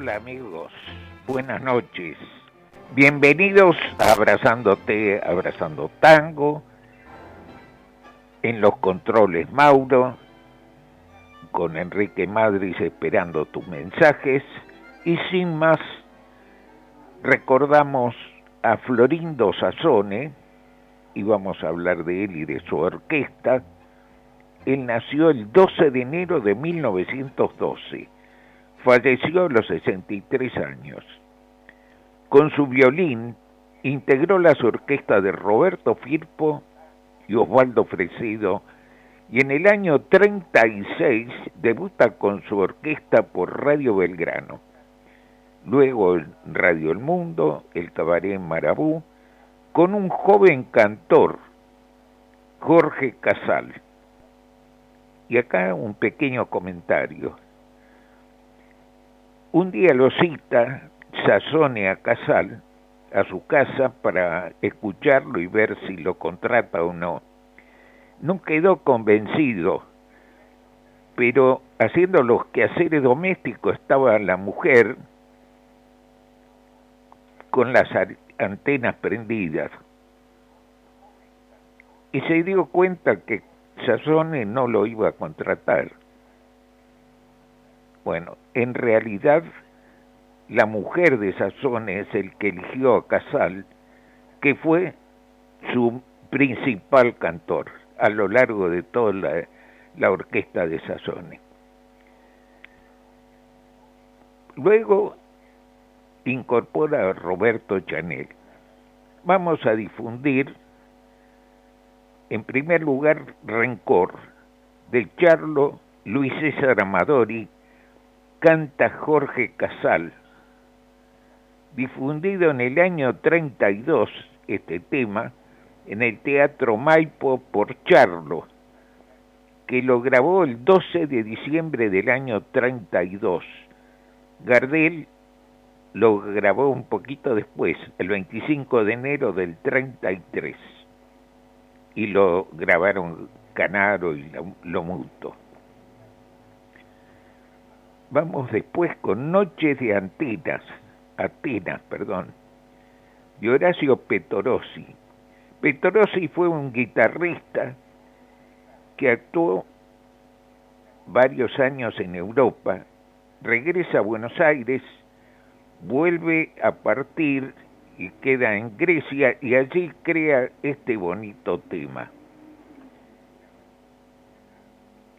Hola amigos, buenas noches. Bienvenidos a Abrazándote, Abrazando Tango. En los controles Mauro, con Enrique Madrid esperando tus mensajes. Y sin más, recordamos a Florindo Sassone, y vamos a hablar de él y de su orquesta. Él nació el 12 de enero de 1912 falleció a los 63 años. Con su violín integró las orquestas de Roberto Firpo y Osvaldo Fresedo y en el año 36 debuta con su orquesta por Radio Belgrano. Luego Radio El Mundo, el Cabaret Marabú, con un joven cantor, Jorge Casal. Y acá un pequeño comentario. Un día lo cita Sazone a Casal a su casa para escucharlo y ver si lo contrata o no. No quedó convencido, pero haciendo los quehaceres domésticos estaba la mujer con las antenas prendidas y se dio cuenta que Sazone no lo iba a contratar. Bueno, en realidad la mujer de Sazone es el que eligió a Casal, que fue su principal cantor a lo largo de toda la, orquesta de Sazone. Luego incorpora a Roberto Chanel. Vamos a difundir, en primer lugar, Rencor, de Charlo Luis César Amadori, canta Jorge Casal. Difundido en el año 32 este tema en el Teatro Maipo por Charlo, que lo grabó el 12 de diciembre del año 32. Gardel lo grabó un poquito después, el 25 de enero del 33, y lo grabaron Canaro y lo Muto. Vamos después con Noches de Antenas, Atenas, perdón, de Horacio Petorossi. Petorossi fue un guitarrista que actuó varios años en Europa, regresa a Buenos Aires, vuelve a partir y queda en Grecia y allí crea este bonito tema.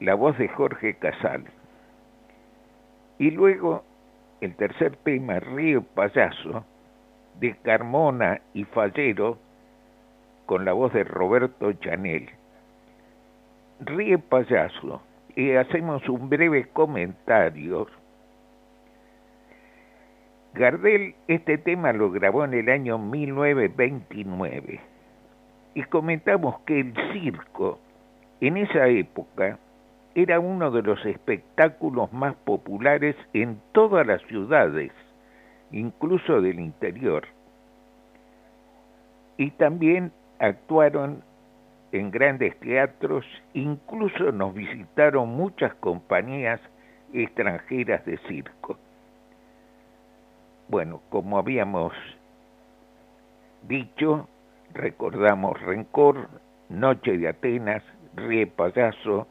La voz de Jorge Casal. Y luego el tercer tema, Río Payaso, de Carmona y Fallero, con la voz de Roberto Chanel. Ríe Payaso, y hacemos un breve comentario. Gardel este tema lo grabó en el año 1929 y comentamos que el circo en esa época era uno de los espectáculos más populares en todas las ciudades, incluso del interior. Y también actuaron en grandes teatros, incluso nos visitaron muchas compañías extranjeras de circo. Bueno, como habíamos dicho, recordamos Rencor, Noche de Atenas, Rie Payaso,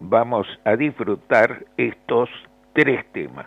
vamos a disfrutar estos tres temas.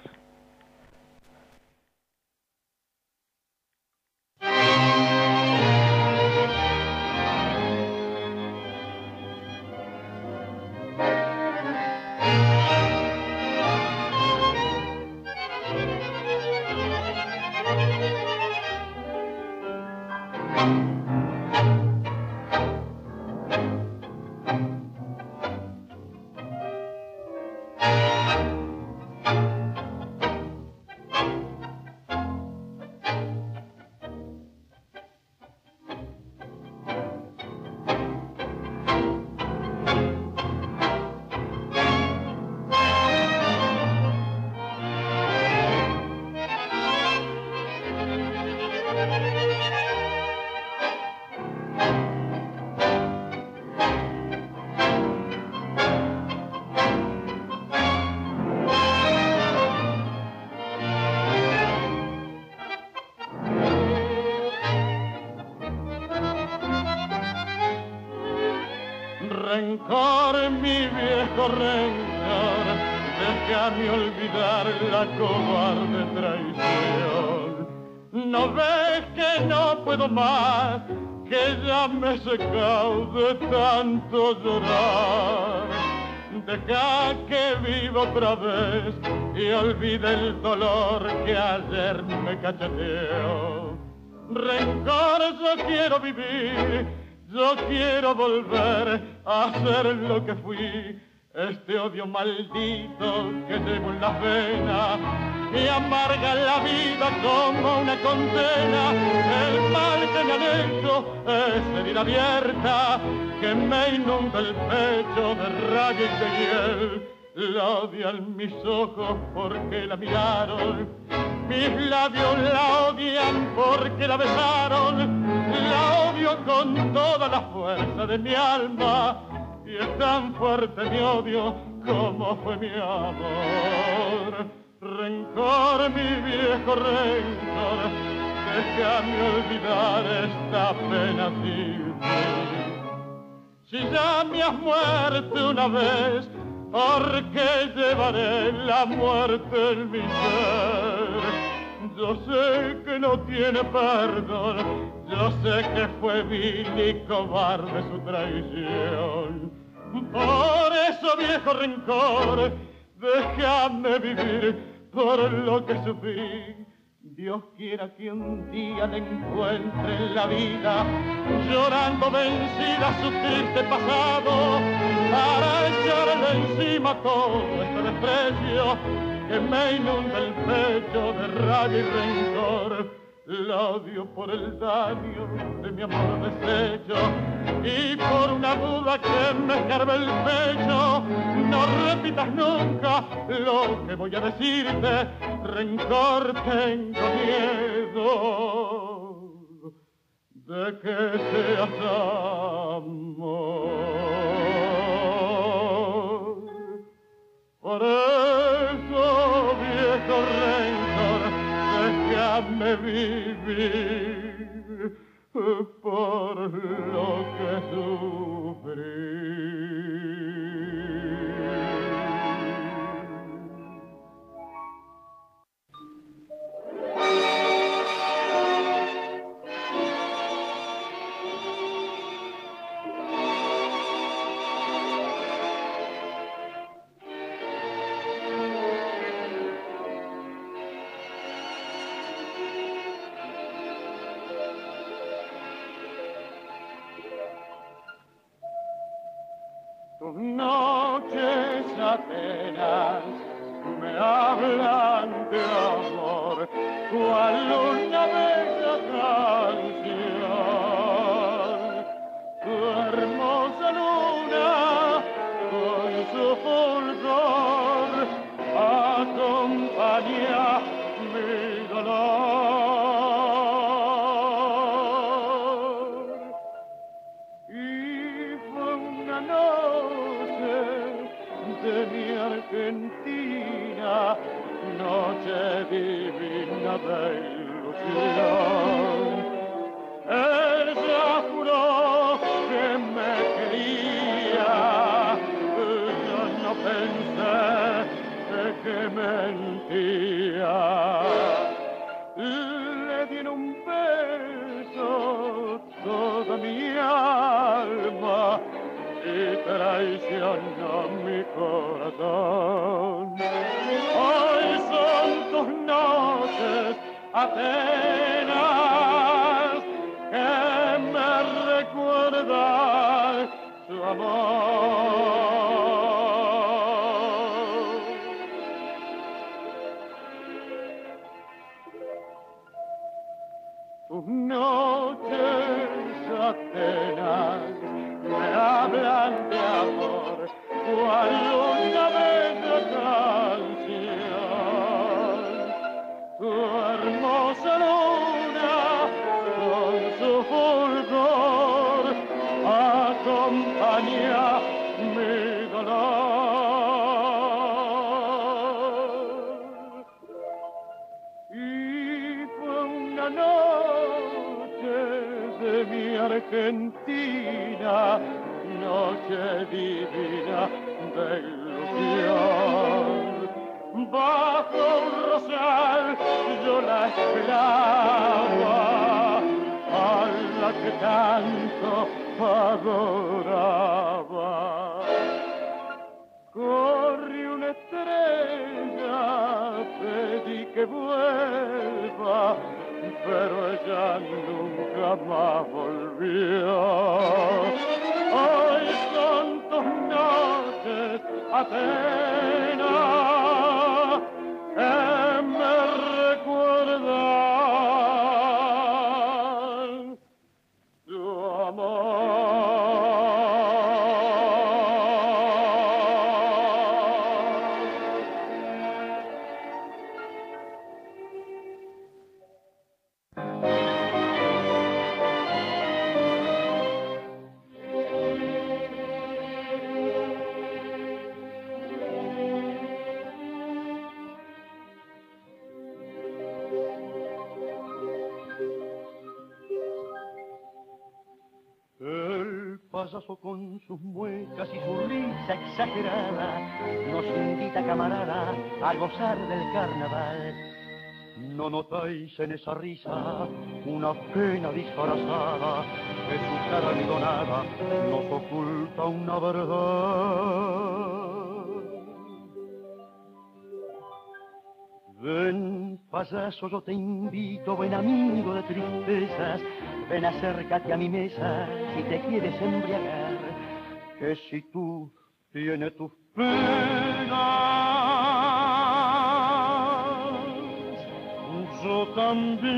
Rencor, mi viejo rencor, déjame olvidar la cobarde traición. No ves que no puedo más, que ya me he secado de tanto llorar. Deja que viva otra vez y olvide el dolor que ayer me cacheteó. Rencor, yo quiero vivir, yo quiero volver a ser lo que fui. Este odio maldito que llevo en la venas y amarga la vida como una condena. El mal que me han hecho es herida abierta que me inunda el pecho de rabia y de hiel. La odian mis ojos porque la miraron, mis labios la odian porque la besaron, la odio con toda la fuerza de mi alma. Y es tan fuerte mi odio como fue mi amor. Rencor, mi viejo rencor, déjame olvidar esta pena Si ya me has muerto una vez, ¿por qué llevaré la muerte en mi ser? Yo sé que no tiene perdón, yo sé que fue vil y cobarde su traición. Por eso, viejo rencor, déjame vivir por lo que sufrí. Dios quiera que un día le encuentre en la vida, llorando vencida su triste pasado, para echarle encima todo este desprecio que me inunda el pecho de rabia y rencor la odio por el daño de mi amor deshecho y por una duda que me escarbe el pecho. No repitas nunca lo que voy a decirte, rencor tengo miedo de que seas amor. Por eso, viejo rencor, déjame vivir por lo que sufrí. Bye. divina dell'usione. Ella juró que me quería, yo no pensé que mentía. Le di en un beso toda mi alma y traicionó mi corazón sus noches apenas que me recuerda su amor. Sus noches apenas me hablan de amor cual divina, noche divina de ilusión. Bajo un rosal yo la esperaba, a la que tanto adoraba. Corre una estrella, pedí que vuelva, pero ella nunca más volvió. Hoy son tus noches apenas Con sus muecas y su risa exagerada nos invita, camarada, a gozar del carnaval. No notáis en esa risa una pena disfrazada, que su cara almidonada nos oculta una verdad. Ven, payaso, yo te invito, buen amigo de tristezas, ven acércate a mi mesa si te quieres embriagar, que si tú tienes tus penas, yo también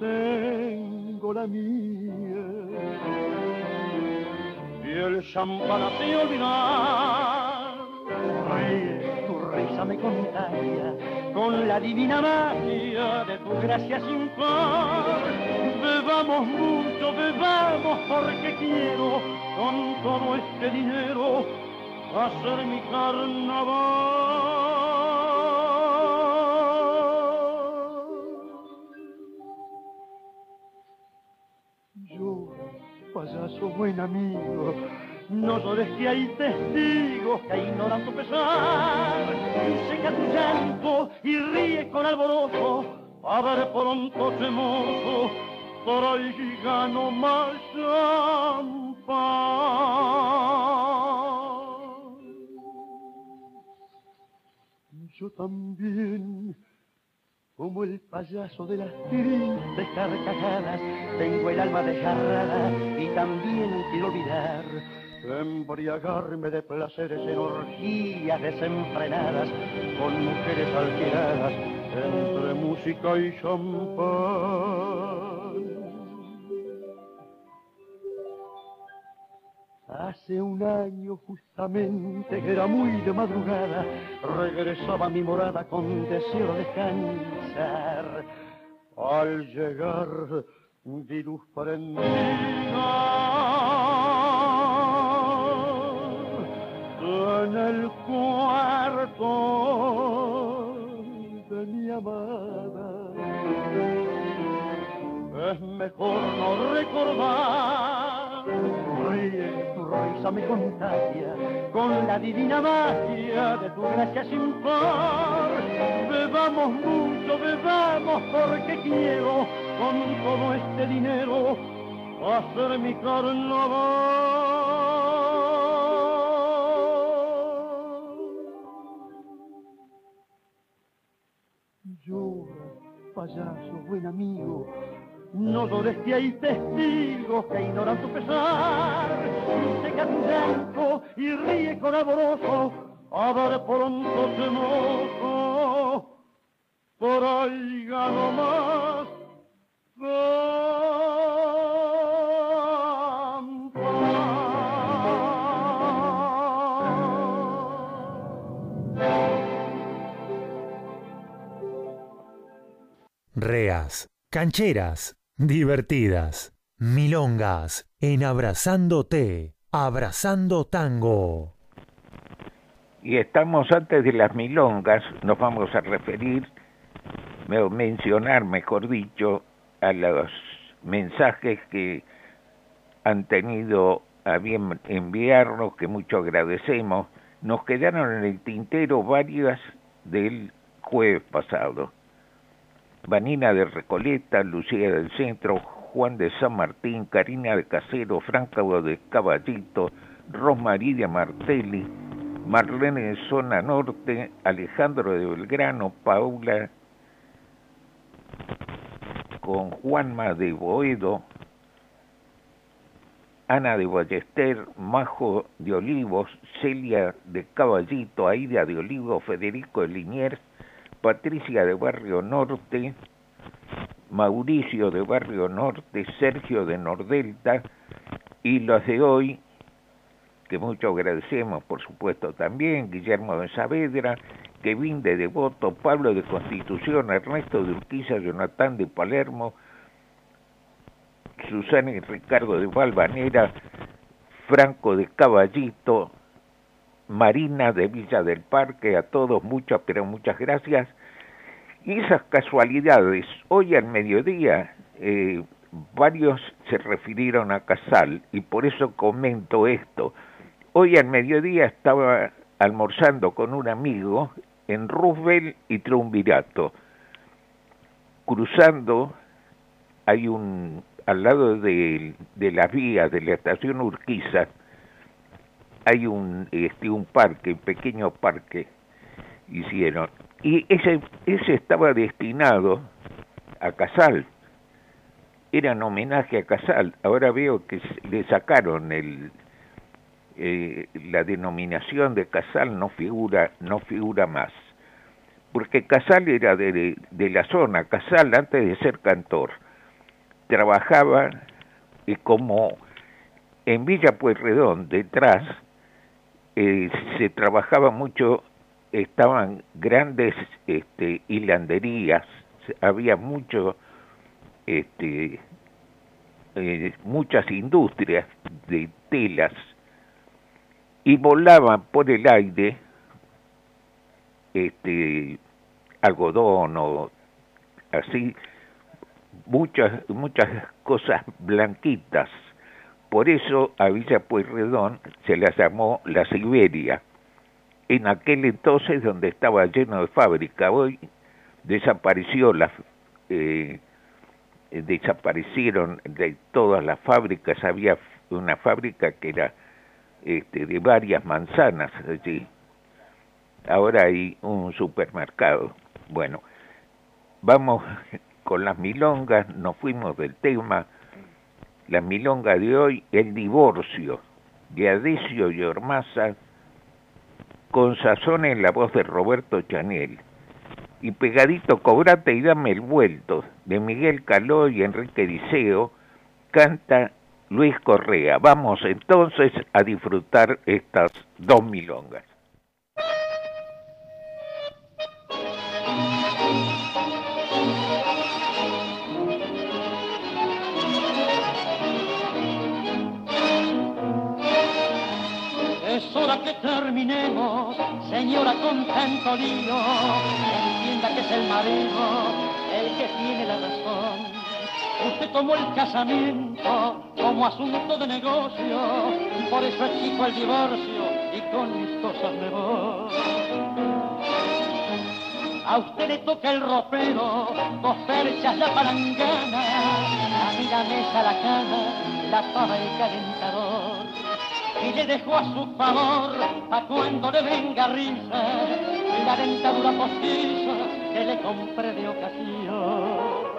tengo la mía. Y el champán hace olvidar, ríe, tu risa me contagia con la divina magia de tu gracia sin par. Bebamos mucho, bebamos porque quiero con todo este dinero hacer mi carnaval. Yo, payaso buen amigo, no llores que hay testigos que ignoran tu pesar. Seca tu llanto y ríe con alborozo, a ver pronto ese mozo, traiga no más champán. Yo también como el payaso de las tristes carcajadas, tengo el alma desgarrada y también quiero olvidar. Embriagarme de placeres en orgías desenfrenadas, con mujeres alteradas, entre música y champán. Hace un año justamente, que era muy de madrugada, regresaba a mi morada con deseo de descansar. Al llegar vi luz prendida en el cuarto de mi amada. Es mejor no recordar. Ríe, tu risa me contagia con la divina magia de tu gracia sin par. Bebamos mucho, bebamos porque quiero con todo este dinero hacer mi carnaval. Payaso, buen amigo, no llores que hay testigos que ignoran tu pesar. Seca tu llanto y ríe con alborozo, a ver pronto se por ahí gano más. Reas, cancheras, divertidas, milongas, en Abrazándote, Abrazando Tango. Y estamos antes de las milongas, nos vamos a referir, o mencionar, mejor dicho, a los mensajes que han tenido a bien enviarnos, que mucho agradecemos. Nos quedaron en el tintero varias del jueves pasado. Vanina de Recoleta, Lucía del Centro, Juan de San Martín, Karina de Casero, Franca de Caballito, Rosmaría Martelli, Marlene de Zona Norte, Alejandro de Belgrano, Paula con Juanma de Boedo, Ana de Ballester, Majo de Olivos, Celia de Caballito, Aida de Olivos, Federico de Liniers, Patricia de Barrio Norte, Mauricio de Barrio Norte, Sergio de Nordelta y los de hoy, que mucho agradecemos por supuesto también, Guillermo de Saavedra, Kevin de Devoto, Pablo de Constitución, Ernesto de Urquiza, Jonathan de Palermo, Susana y Ricardo de Valvanera, Franco de Caballito, Marina de Villa del Parque, a todos muchas, pero muchas gracias. Y esas casualidades, hoy al mediodía, eh, varios se refirieron a Casal y por eso comento esto. Hoy al mediodía estaba almorzando con un amigo en Roosevelt y Triunvirato. Cruzando, hay un al lado de, de las vías de la estación Urquiza hay un este un parque, un pequeño parque hicieron y ese ese estaba destinado a Casal. Era en homenaje a Casal. Ahora veo que le sacaron el eh, la denominación de Casal no figura no figura más. Porque Casal era de, de la zona, Casal antes de ser cantor trabajaba y como en Villa Pueyrredón, detrás, eh, se trabajaba mucho, estaban grandes este, hilanderías, había mucho, este, eh, muchas industrias de telas y volaban por el aire este, algodón o así muchas, muchas cosas blanquitas. Por eso a Villa Pueyrredón se la llamó la Siberia. En aquel entonces donde estaba lleno de fábrica, hoy desapareció la, eh, desaparecieron de todas las fábricas, había una fábrica que era este, de varias manzanas allí. Ahora hay un supermercado. Bueno, vamos con las milongas, nos fuimos del tema, la milonga de hoy, el divorcio de Adesio y Ormaza, con sazón en la voz de Roberto Chanel, y pegadito Cobrate y dame el vuelto, de Miguel Caló y Enrique Diceo, canta Luis Correa. Vamos entonces a disfrutar estas dos milongas. Señora con tanto lío, entienda que es el marido el que tiene la razón. Usted tomó el casamiento como asunto de negocio, por eso exijo el divorcio y con mis cosas me voy. A usted le toca el ropero, dos perchas la palangana, a mí la mesa, la cama, la pava el calentador y le dejó a su favor a cuando le venga risa la dentadura postiza que le compré de ocasión.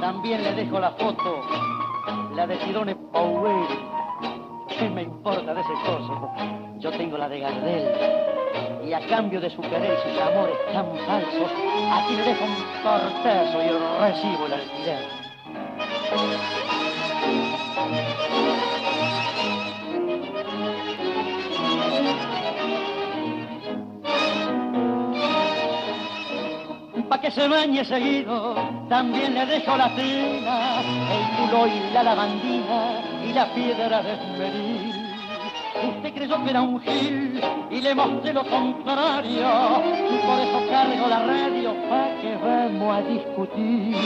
También le dejo la foto, la de Sidone Powell. ¿Qué me importa de ese coso? Yo tengo la de Gardel y a cambio de su querer y sus amores tan falsos, aquí le dejo un cortezo y recibo el alquiler. Pa' que se bañe seguido, también le dejo la cena, el culo y la lavandina y la piedra de esmeril. Usted creyó que era un gil y le mostré lo contrario. Por eso cargo la radio para que vamos a discutir.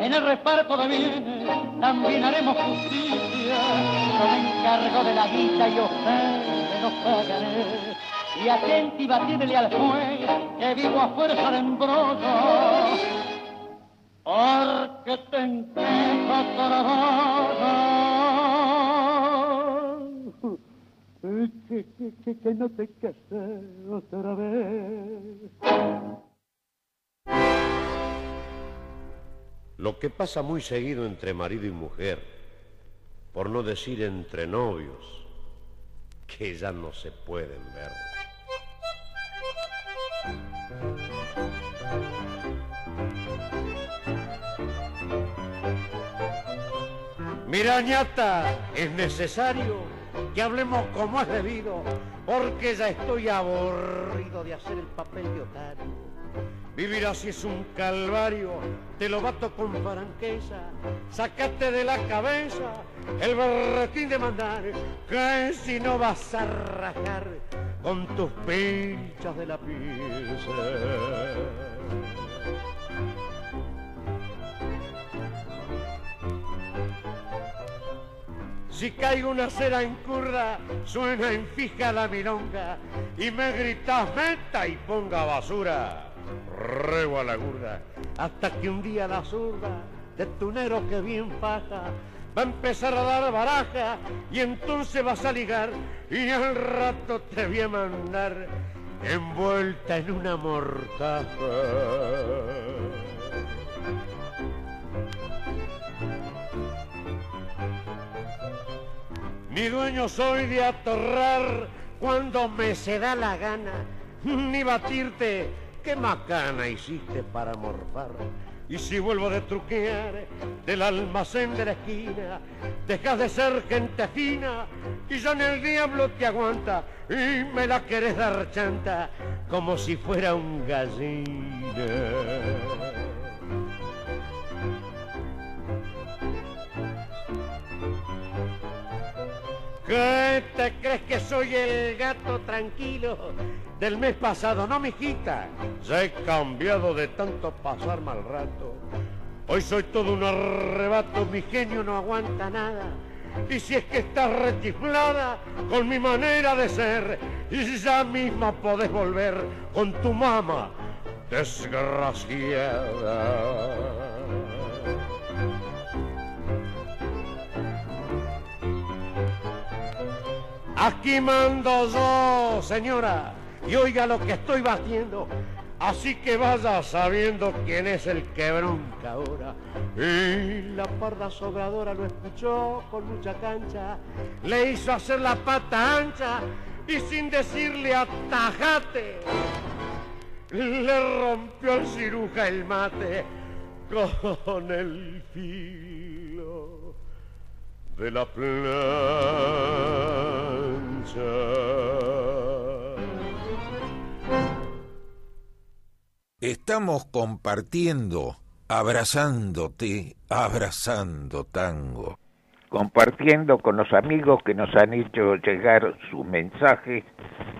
En el reparto de bienes también haremos justicia. Yo me encargo de la guita y ustedes nos pagaré. Y atenti batirle al juez que vivo a fuerza de embrollo porque te que, que, que, que no te cases otra vez. Lo que pasa muy seguido entre marido y mujer, por no decir entre novios, que ya no se pueden ver. Mira, ñata, es necesario que hablemos como es debido, porque ya estoy aburrido de hacer el papel de otario. Vivir así es un calvario, te lo bato con franqueza. Sacate de la cabeza el berretín de mandar, que si no vas a rajar con tus pinchas de la pieza. Si caigo una cera en curda, suena en fija la milonga y me gritas meta y ponga basura. Rego a la gurda, hasta que un día la zurda de tu negro que bien faja va a empezar a dar baraja y entonces vas a ligar y al rato te voy a mandar envuelta en una mortaja. Ni dueño soy de atorrar cuando me se da la gana, ni batirte, qué macana hiciste para morfar. Y si vuelvo de truquear del almacén de la esquina, dejas de ser gente fina y ya en el diablo te aguanta y me la querés dar chanta como si fuera un gallina. ¿Qué te crees que soy el gato tranquilo del mes pasado? No, mijita. Ya he cambiado de tanto pasar mal rato. Hoy soy todo un arrebato, mi genio no aguanta nada. Y si es que estás rechiflada con mi manera de ser, y ya misma podés volver con tu mamá, desgraciada. Aquí mando yo, señora, y oiga lo que estoy batiendo. Así que vaya sabiendo quién es el que bronca ahora. Y la parda sobradora lo escuchó con mucha cancha, le hizo hacer la pata ancha y sin decirle atajate, le rompió al ciruja el mate con el filo de la plancha. Estamos compartiendo, abrazándote, abrazando tango. Compartiendo con los amigos que nos han hecho llegar sus mensajes.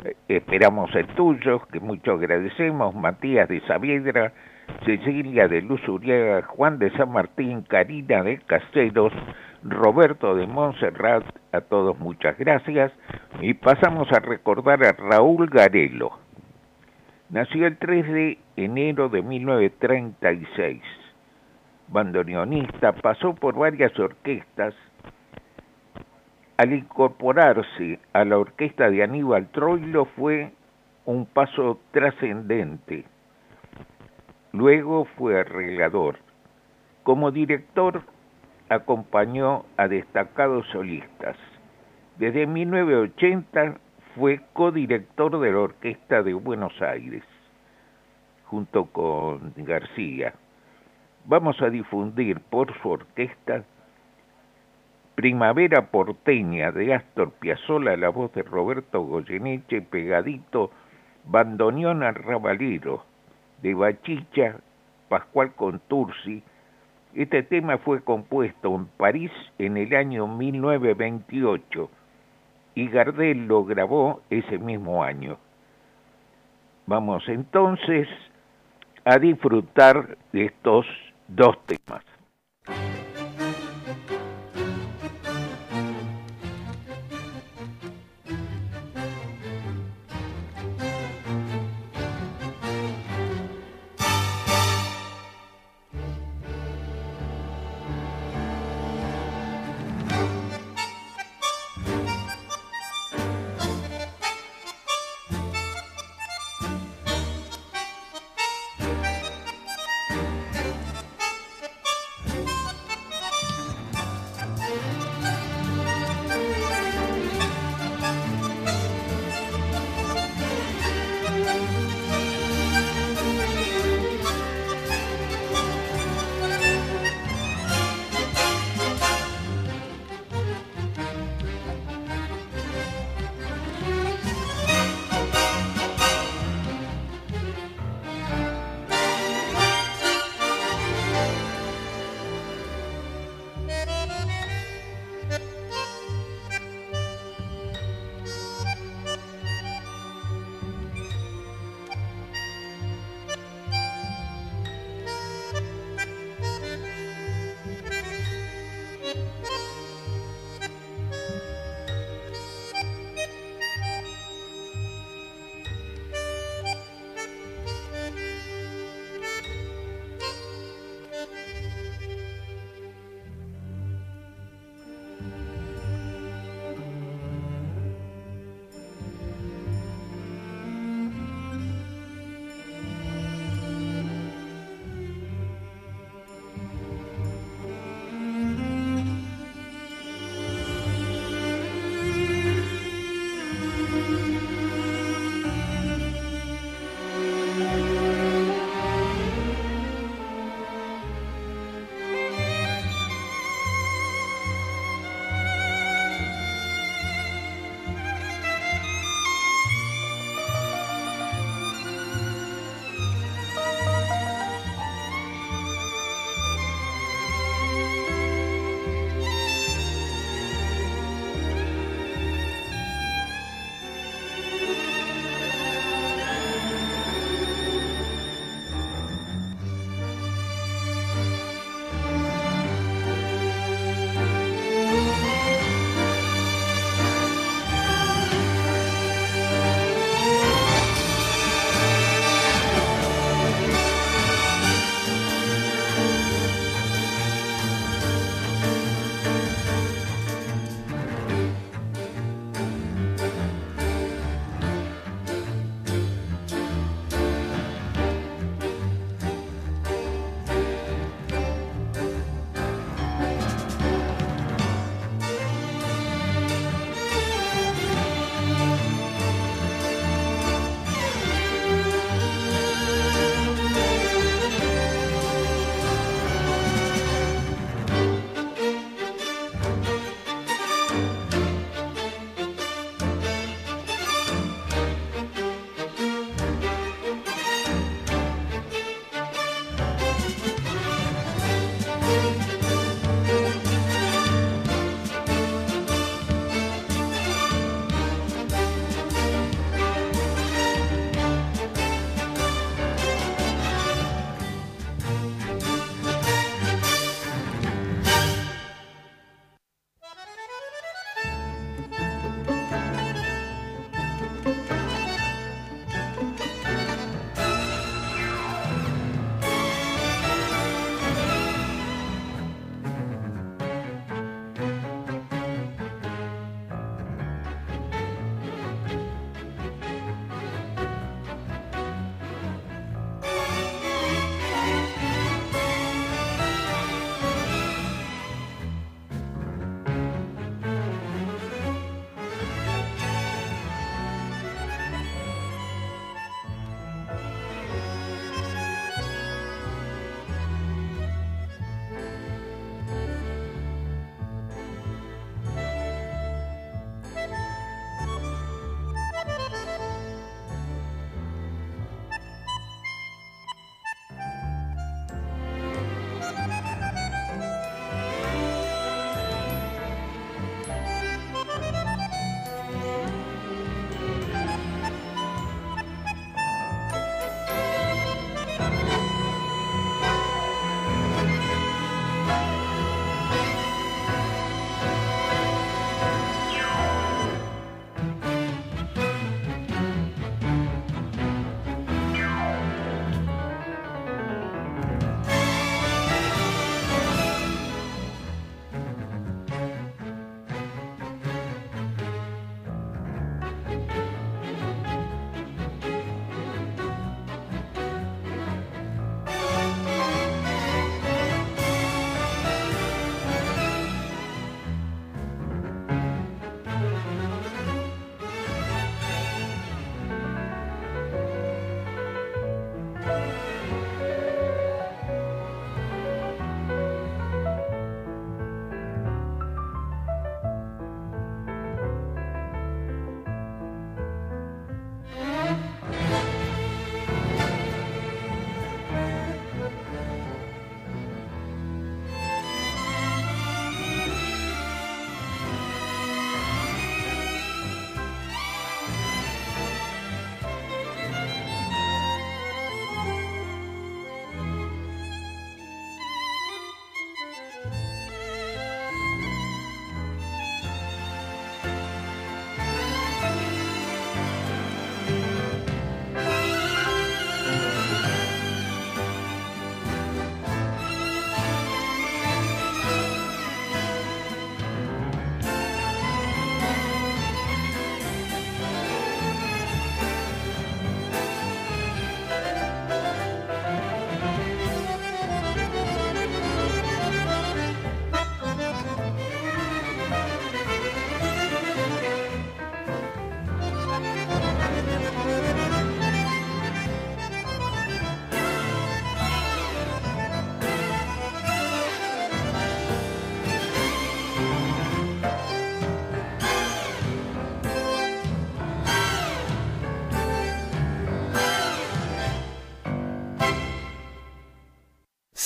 Eh, esperamos el tuyo, que mucho agradecemos. Matías de Saavedra, Cecilia de Luz Uriaga, Juan de San Martín, Karina de Casteros, Roberto de Montserrat, a todos muchas gracias. Y pasamos a recordar a Raúl Garelo. Nació el 3 de enero de 1936. Bandoneonista, pasó por varias orquestas. Al incorporarse a la orquesta de Aníbal Troilo fue un paso trascendente. Luego fue arreglador. Como director acompañó a destacados solistas. Desde 1980 fue codirector de la Orquesta de Buenos Aires, junto con García. Vamos a difundir por su orquesta Primavera porteña de Astor Piazzolla, la voz de Roberto Goyeneche, pegadito Bandoneón al Rabalero, de Bachicha, Pascual Contursi, Este tema fue compuesto en París en el año 1928 y Gardel lo grabó ese mismo año. Vamos entonces a disfrutar de estos dos temas.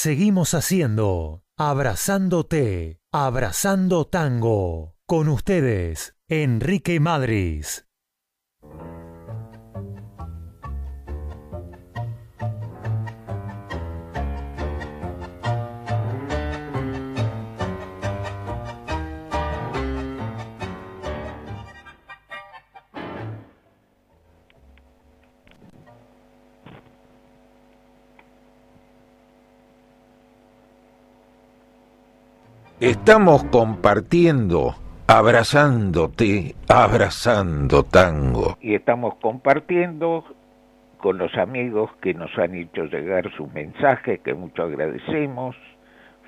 Seguimos haciendo Abrazándote, Abrazando Tango. Con ustedes, Enrique Madris. Estamos compartiendo, abrazándote, abrazando tango. Y estamos compartiendo con los amigos que nos han hecho llegar sus mensajes, que mucho agradecemos.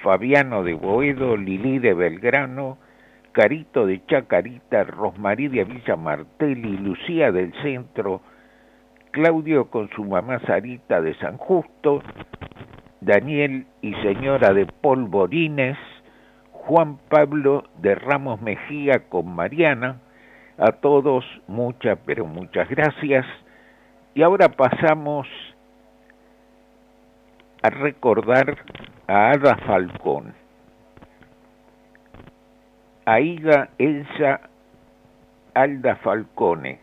Fabiano de Boedo, Lili de Belgrano, Carito de Chacarita, Rosmarí de Villa Martelli, Lucía del Centro, Claudio con su mamá Sarita de San Justo, Daniel y señora de Polvorines, Juan Pablo de Ramos Mejía con Mariana. A todos muchas, pero muchas gracias. Y ahora pasamos a recordar a Ada Falcón, a Ida Elsa Alda Falcone.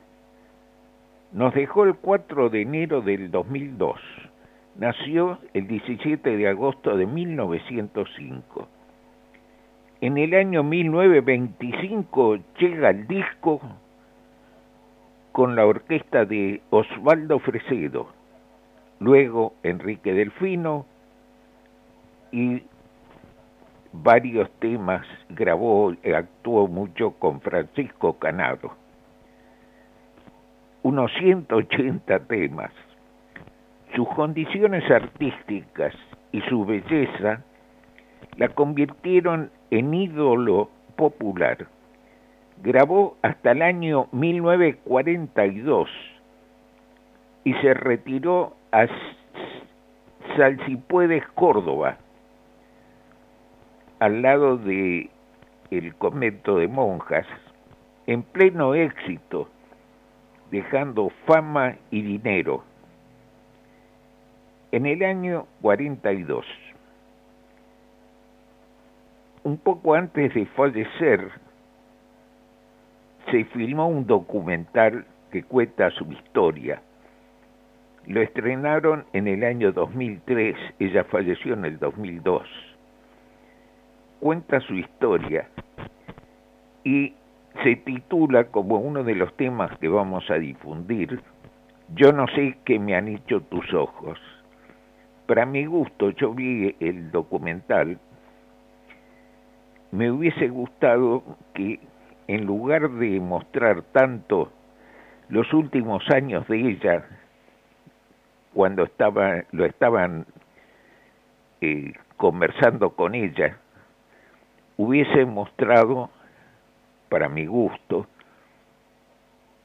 Nos dejó el 4 de enero del 2002. Nació el 17 de agosto de 1905 en el año 1925 llega el disco con la orquesta de Osvaldo Fresedo, luego Enrique Delfino y varios temas grabó, actuó mucho con Francisco Canado. Unos 180 temas. Sus condiciones artísticas y su belleza la convirtieron en ídolo popular. Grabó hasta el año 1942 y se retiró a Salsipuedes, Córdoba, al lado de el convento de monjas, en pleno éxito, dejando fama y dinero. En el año 42 un poco antes de fallecer, se filmó un documental que cuenta su historia. Lo estrenaron en el año 2003, ella falleció en el 2002. Cuenta su historia y se titula como uno de los temas que vamos a difundir, Yo no sé qué me han hecho tus ojos. Para mi gusto, yo vi el documental me hubiese gustado que en lugar de mostrar tanto los últimos años de ella, cuando estaba, lo estaban eh, conversando con ella, hubiese mostrado, para mi gusto,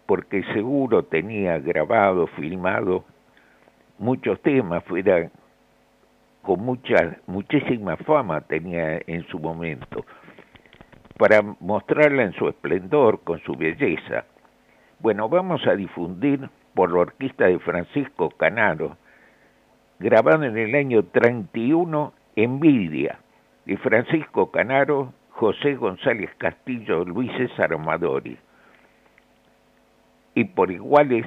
porque seguro tenía grabado, filmado muchos temas, fuera con mucha, muchísima fama tenía en su momento, para mostrarla en su esplendor, con su belleza. Bueno, vamos a difundir por la orquesta de Francisco Canaro, grabado en el año 31, Envidia, de Francisco Canaro, José González Castillo, Luis César Amadori. Y por iguales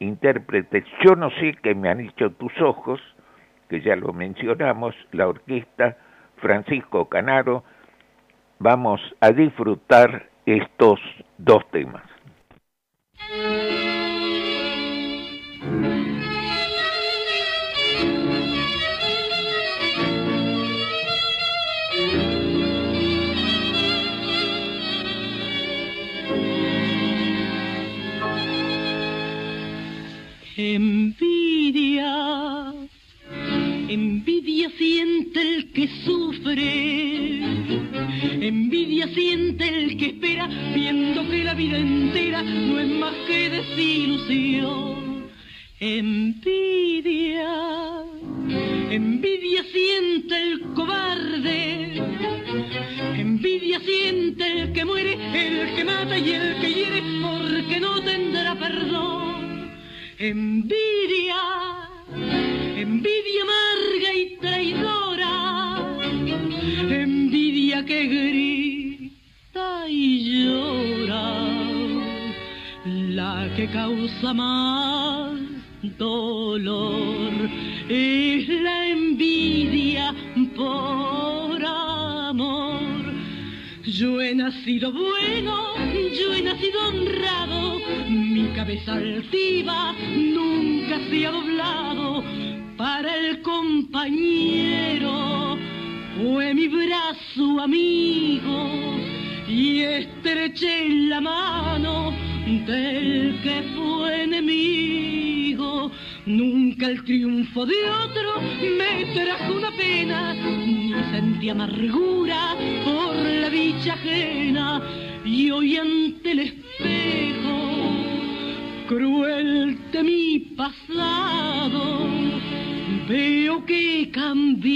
intérpretes, yo no sé qué me han hecho tus ojos, que ya lo mencionamos, la orquesta Francisco Canaro, vamos a disfrutar estos dos temas. Envidia Envidia siente el que sufre, envidia siente el que espera, viendo que la vida entera no es más que desilusión. Envidia, envidia siente el cobarde, envidia siente el que muere, el que mata y el que hiere, porque no tendrá perdón. Envidia envidia amarga y traidora. La que grita y llora, la que causa más dolor es la envidia por amor. Yo he nacido bueno, yo he nacido honrado, mi cabeza altiva nunca se ha doblado para el compañero. Fue mi brazo amigo y estreché la mano del que fue enemigo. Nunca el triunfo de otro me trajo una pena, ni sentí amargura por la dicha ajena. Y hoy ante el espejo, cruel de mi pasado, veo que cambiado,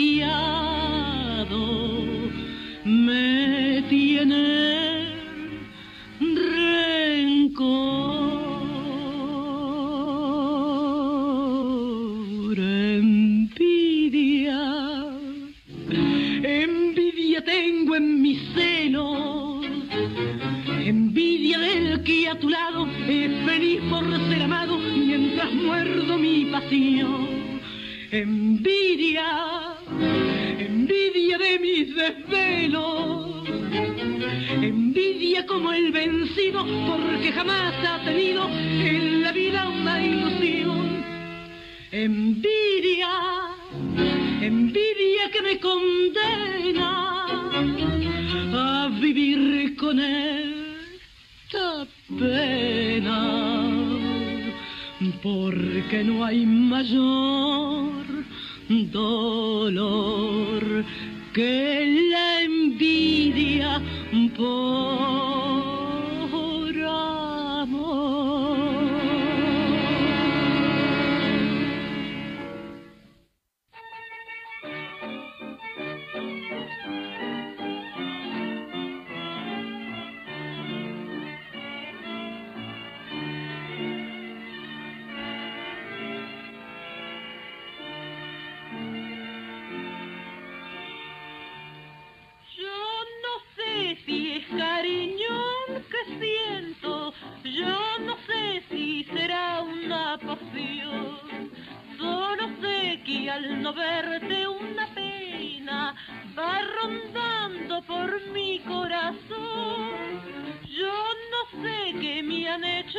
me tiene rencor, envidia, envidia tengo en mis senos, envidia del que a tu lado es feliz por ser amado mientras muerdo mi pasión, envidia, envidia de mis desvelos envidia como el vencido porque jamás ha tenido en la vida una ilusión. Envidia, envidia que me condena a vivir con esta pena, porque no hay mayor dolor que la envidia por no verte una pena va rondando por mi corazón. Yo no sé qué me han hecho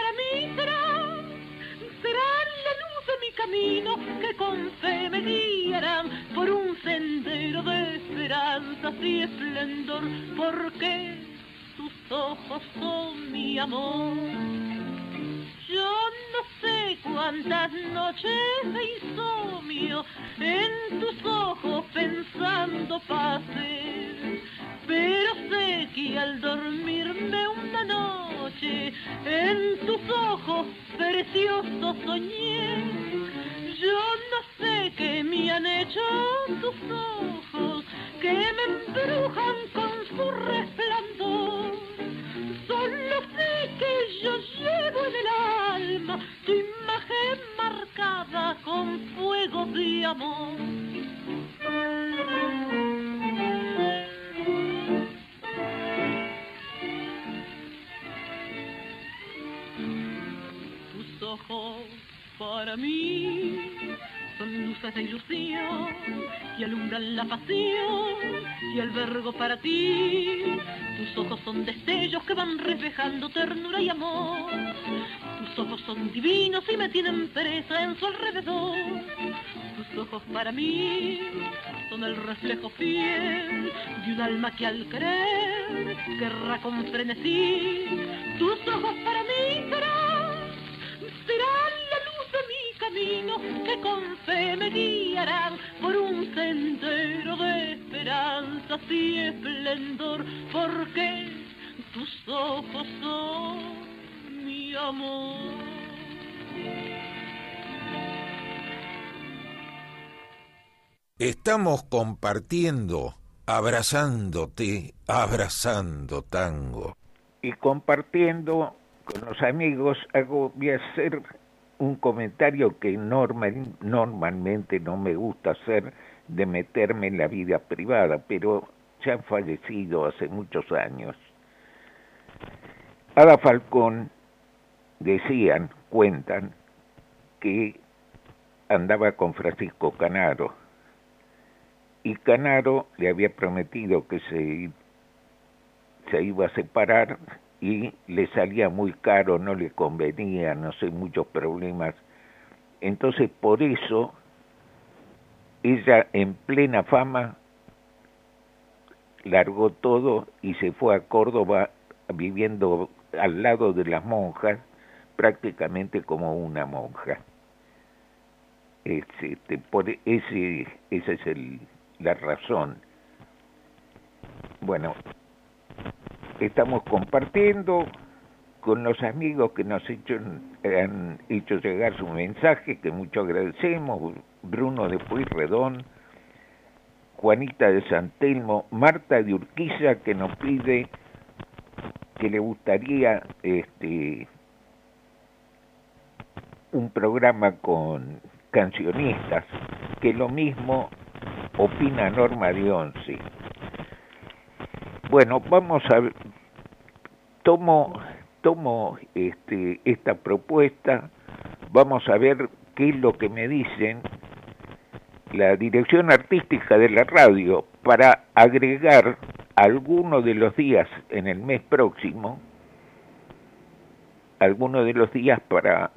que con fe me guiarán por un sendero de esperanzas y esplendor, porque tus ojos son mi amor. Yo no sé cuántas noches de insomnio en tus ojos pensando pasé, pero sé que al dormirme una noche en tus ojos preciosos soñé. Tus ojos que me embrujan con su resplandor. Solo sé que yo llevo en el alma tu imagen marcada con fuego de amor. Tus ojos para mí luces de ilusión que alumbran la pasión y albergo para ti. Tus ojos son destellos que van reflejando ternura y amor. Tus ojos son divinos y me tienen presa en su alrededor. Tus ojos para mí son el reflejo fiel de un alma que al querer querrá con frenesí. Tus me guiarán por un sendero de esperanza y esplendor, porque tus ojos son mi amor. Estamos compartiendo, abrazándote, abrazando tango. Y compartiendo con los amigos, hago, voy a hacer un comentario que normal, normalmente no me gusta hacer de meterme en la vida privada, pero ya han fallecido hace muchos años. Ada Falcón decían, cuentan, que andaba con Francisco Canaro y Canaro le había prometido que se iba a separar y le salía muy caro, no le convenía, no sé, muchos problemas. Entonces por eso ella en plena fama largó todo y se fue a Córdoba viviendo al lado de las monjas, prácticamente como una monja. Este, por ese, esa es el, la razón. Bueno, estamos compartiendo con los amigos que nos han hecho llegar su mensaje, que mucho agradecemos, Bruno de Pueyrredón, Juanita de Santelmo, Marta de Urquiza, que nos pide que le gustaría este un programa con cancionistas, que lo mismo opina Norma de Once. Bueno, vamos a tomo tomo este esta propuesta, vamos a ver qué es lo que me dicen la dirección artística de la radio para agregar alguno de los días en el mes próximo, alguno de los días para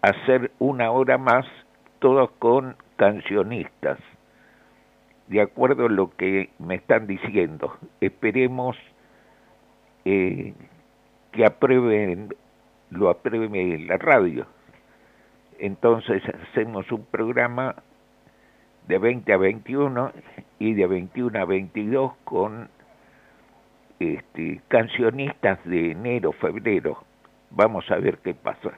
hacer una hora más, todos con cancionistas, de acuerdo a lo que me están diciendo. Esperemos eh, que aprueben, lo apruebe la radio. Entonces hacemos un programa de 20 a 21 y de 21 a 22 con este, cancionistas de enero, febrero. Vamos a ver qué pasa.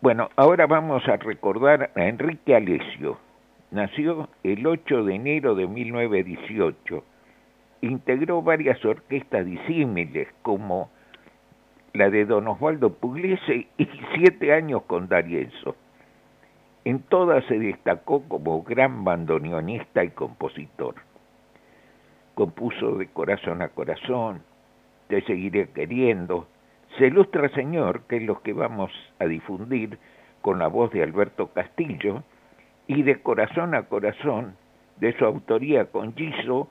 Bueno, ahora vamos a recordar a Enrique Alesio. Nació el 8 de enero de 1918. Integró varias orquestas disímiles como la de Don Osvaldo Pugliese y siete años con D'Arienzo. En todas se destacó como gran bandoneonista y compositor. Compuso de corazón a corazón, Te seguiré queriendo, Se ilustra Señor, que es lo que vamos a difundir con la voz de Alberto Castillo, y de corazón a corazón, de su autoría con Giso,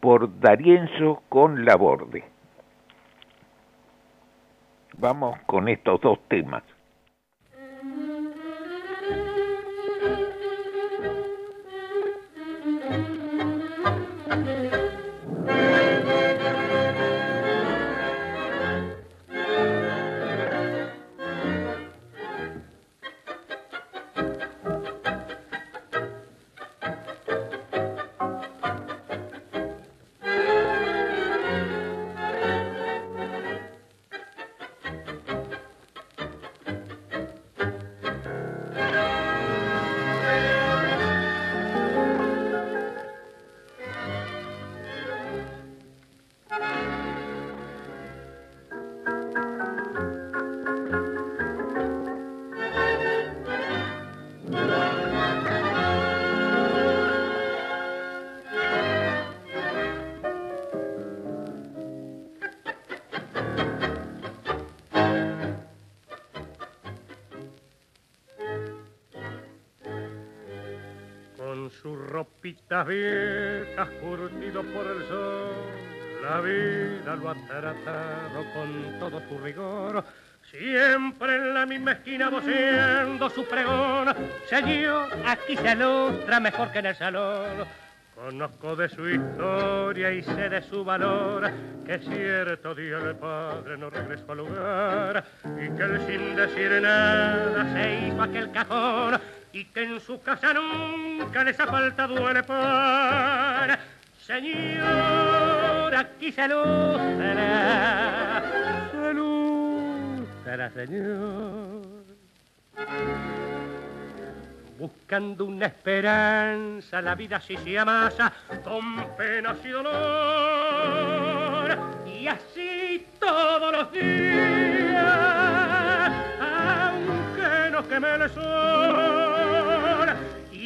por Darienzo con Laborde. Vamos con estos dos temas. Ropitas viejas curtidos por el sol, la vida lo ha tratado con todo su rigor. siempre en la misma esquina voceando su pregón. Señor, aquí se ilustra mejor que en el salón. Conozco de su historia y sé de su valor, que cierto día el padre no regresó al lugar y que él sin decir nada se hizo aquel cajón y que en su casa nunca les ha faltado el pan. Señor, aquí se lucera, señor. Buscando una esperanza, la vida sí se amasa con penas y dolor. Y así todos los días, aunque nos queme el sol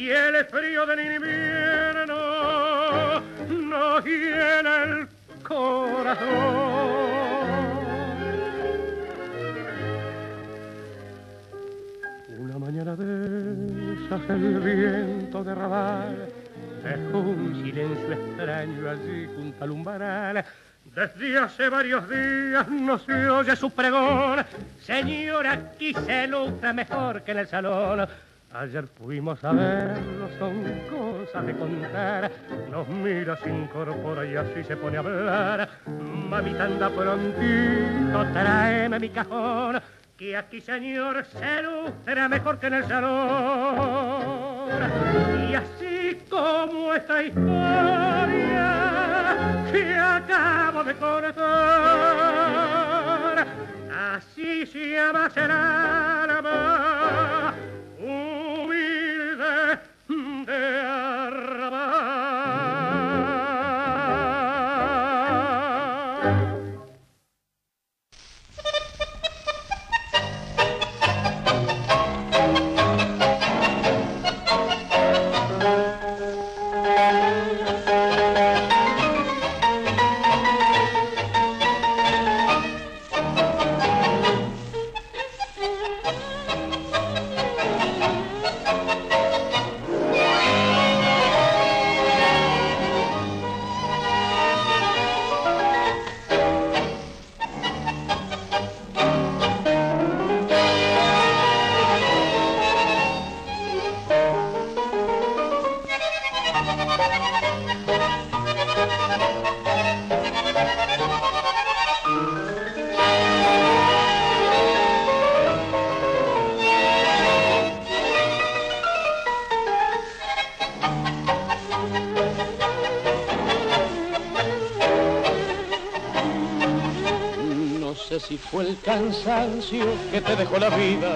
y el frío del invierno nos llena el corazón. Una mañana de esas el viento de rabal dejó un silencio extraño allí junto al umbaral. Desde hace varios días no se oye su pregón. Señor, aquí se lucha mejor que en el salón. Ayer fuimos a verlo, son cosas de contar. Nos mira, se incorpora y así se pone a hablar. Mamita anda prontito, tráeme mi cajón. Que aquí, señor, se lucera mejor que en el salón. Y así como esta historia que acabo de contar, así se llama yeah. Cansancio que te dejó la vida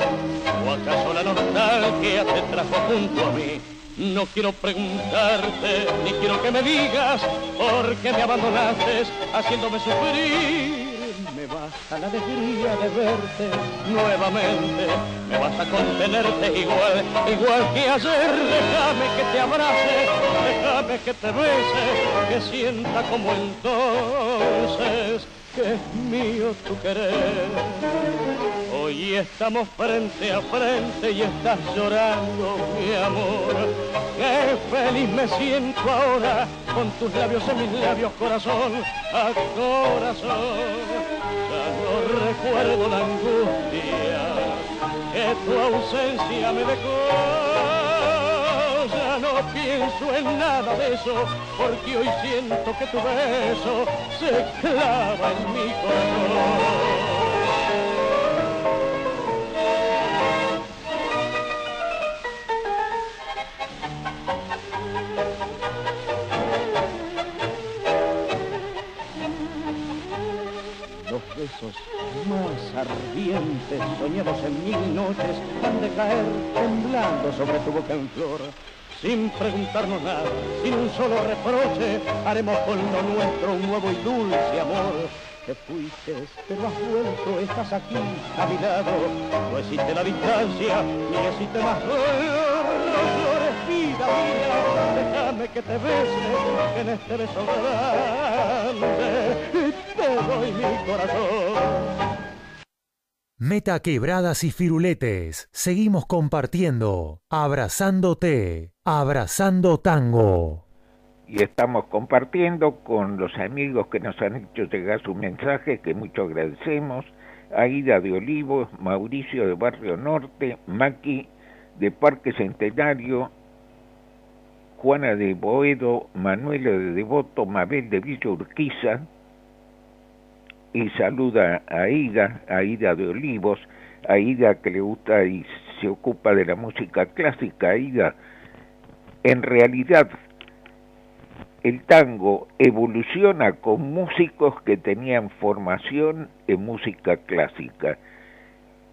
o acaso la nostalgia te trajo junto a mí. No quiero preguntarte ni quiero que me digas por qué me abandonaste haciéndome sufrir. Me basta la alegría de verte nuevamente, me basta con tenerte igual, igual que ayer. Déjame que te abrace, déjame que te bese, que sienta como entonces que es mío tu querer. Hoy estamos frente a frente y estás llorando, mi amor. Qué feliz me siento ahora con tus labios en mis labios, corazón a corazón. Ya no recuerdo la angustia que tu ausencia me dejó. Pienso en nada de eso, porque hoy siento que tu beso se clava en mi corazón. Besos más ardientes, soñados en mil noches, han de caer temblando sobre tu boca en flor. Sin preguntarnos nada, sin un solo reproche, haremos con nuestro un nuevo y dulce amor. Te fuiste, pero has vuelto, estás aquí a mi lado. No existe la distancia, ni existe más dolor. No vida mía, déjame que te bese, que en este beso grande te doy mi corazón. Meta quebradas y firuletes. Seguimos compartiendo. Abrazándote. Abrazando tango. y estamos compartiendo con los amigos que nos han hecho llegar su mensaje, que mucho agradecemos, Aida de Olivos, Mauricio de Barrio Norte, Maki de Parque Centenario, Juana de Boedo, Manuela de Devoto, Mabel de Villa Urquiza, y saluda a Aida, Aida de Olivos, Aida que le gusta y se ocupa de la música clásica, Aida, en realidad el tango evoluciona con músicos que tenían formación en música clásica.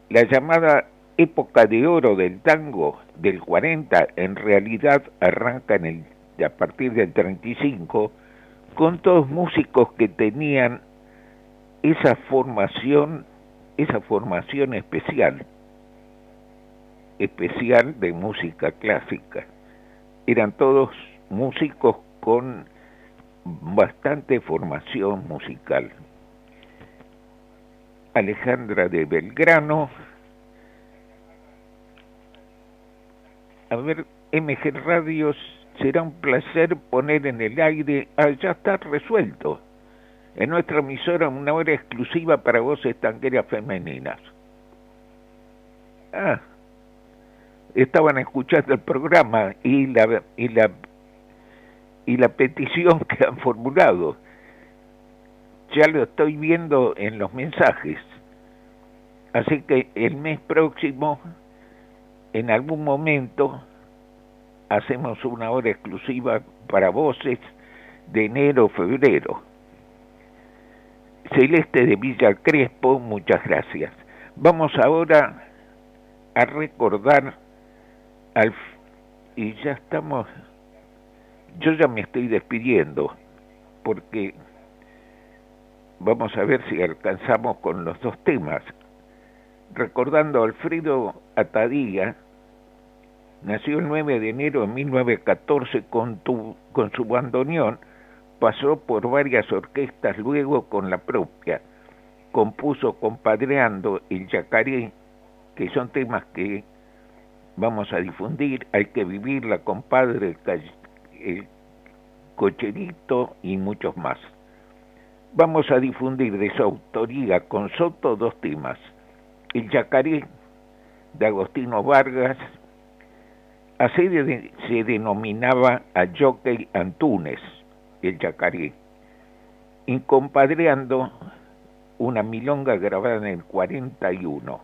La llamada época de oro del tango del 40 en realidad arranca en el, a partir del 35 con todos músicos que tenían esa formación, esa formación especial, especial de música clásica. Eran todos músicos con bastante formación musical. Alejandra de Belgrano. A ver, MG Radios, será un placer poner en el aire, ah, ya está resuelto, en nuestra emisora una hora exclusiva para voces tangueras femeninas. Ah, estaban escuchando el programa y la, y la y la petición que han formulado. Ya lo estoy viendo en los mensajes. Así que el mes próximo, en algún momento, hacemos una hora exclusiva para voces de enero febrero. Celeste de Villa Crespo, muchas gracias. Vamos ahora a recordar al y ya estamos yo ya me estoy despidiendo porque vamos a ver si alcanzamos con los dos temas. Recordando a Alfredo Atadía, nació el 9 de enero de 1914 con, tu, con su bandoneón, pasó por varias orquestas, luego con la propia, compuso Compadreando el Yacaré, que son temas que vamos a difundir, hay que vivirla, compadre, el Cocherito y muchos más. Vamos a difundir de su autoría con Soto dos temas. El Yacaré de Agostino Vargas, así se denominaba a Jockey Antunes, el Yacaré, incompadreando una milonga grabada en el 41.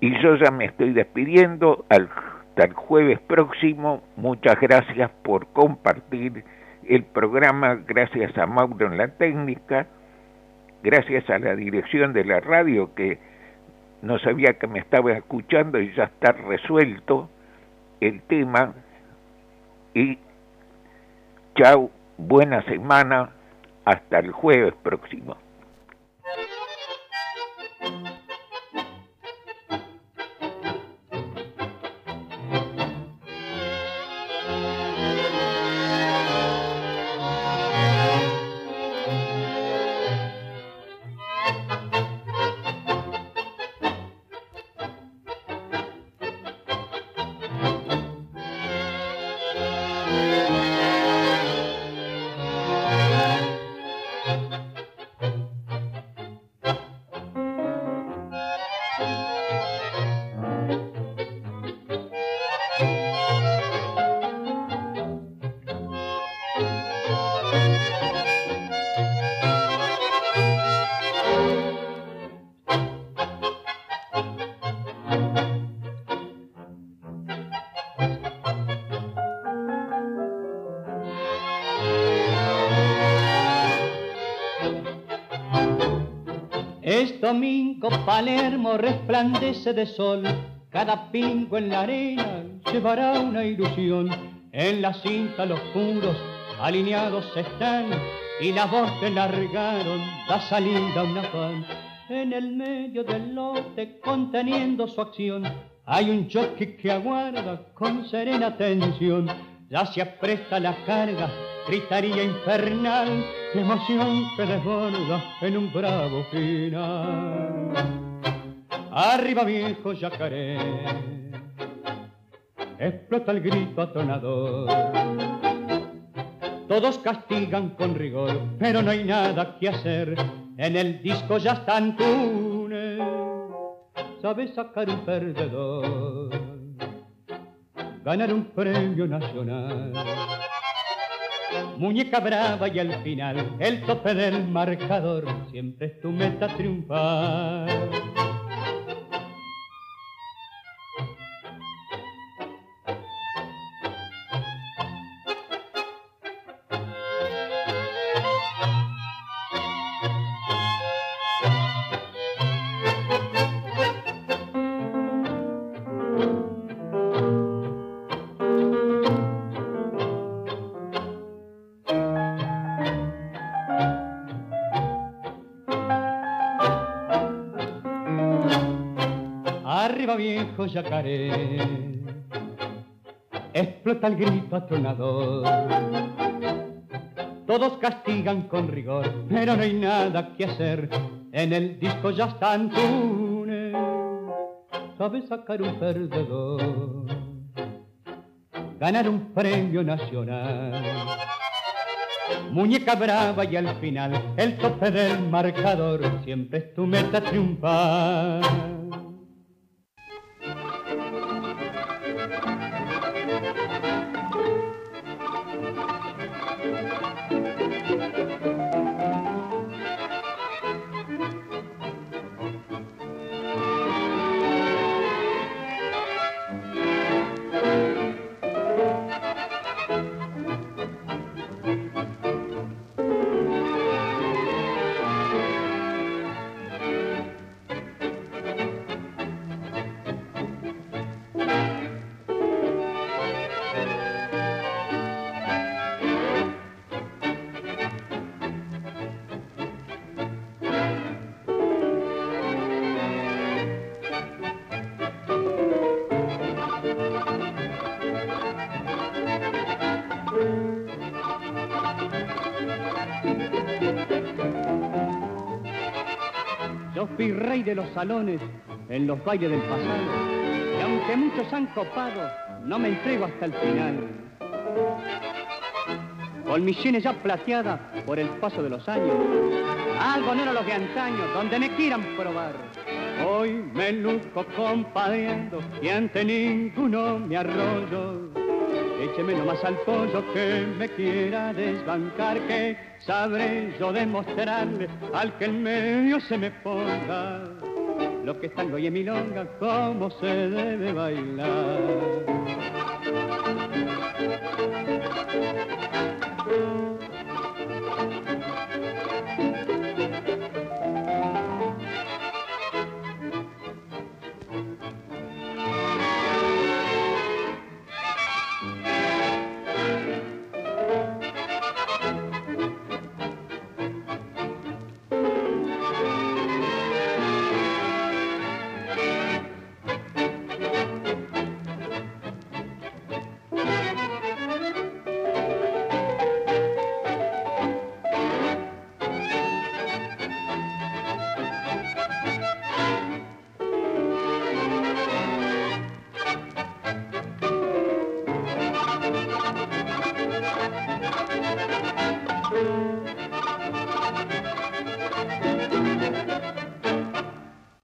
Y yo ya me estoy despidiendo hasta el jueves próximo. Muchas gracias por compartir el programa, gracias a Mauro en la técnica, gracias a la dirección de la radio que no sabía que me estaba escuchando y ya está resuelto el tema. Y chao, buena semana, hasta el jueves próximo. De sol, cada pingo en la arena llevará una ilusión. En la cinta los puros alineados están y la voz que largaron da salida a una pan. En el medio del lote conteniendo su acción hay un choque que aguarda con serena atención. Ya se apresta la carga, gritaría infernal emoción que desborda en un bravo final. Arriba viejo yacaré, explota el grito atonador. Todos castigan con rigor, pero no hay nada que hacer. En el disco ya están tunes, sabes sacar un perdedor, ganar un premio nacional. Muñeca brava y al final el tope del marcador, siempre es tu meta triunfar. Yacaré. Explota el grito atronador. Todos castigan con rigor, pero no hay nada que hacer. En el disco ya están tunes. Sabe sacar un perdedor. Ganar un premio nacional. Muñeca brava y al final el tope del marcador siempre es tu meta triunfar. De los salones en los bailes del pasado. Y aunque muchos han copado, no me entrego hasta el final. Con mis sienes ya plateadas por el paso de los años. Algo no era lo de antaño, donde me quieran probar. Hoy me luzco compadriendo y ante ninguno me arroyo. Écheme nomás al pollo que me quiera desbancar, que sabré yo demostrarle al que en medio se me ponga lo que están hoy en milonga, cómo se debe bailar.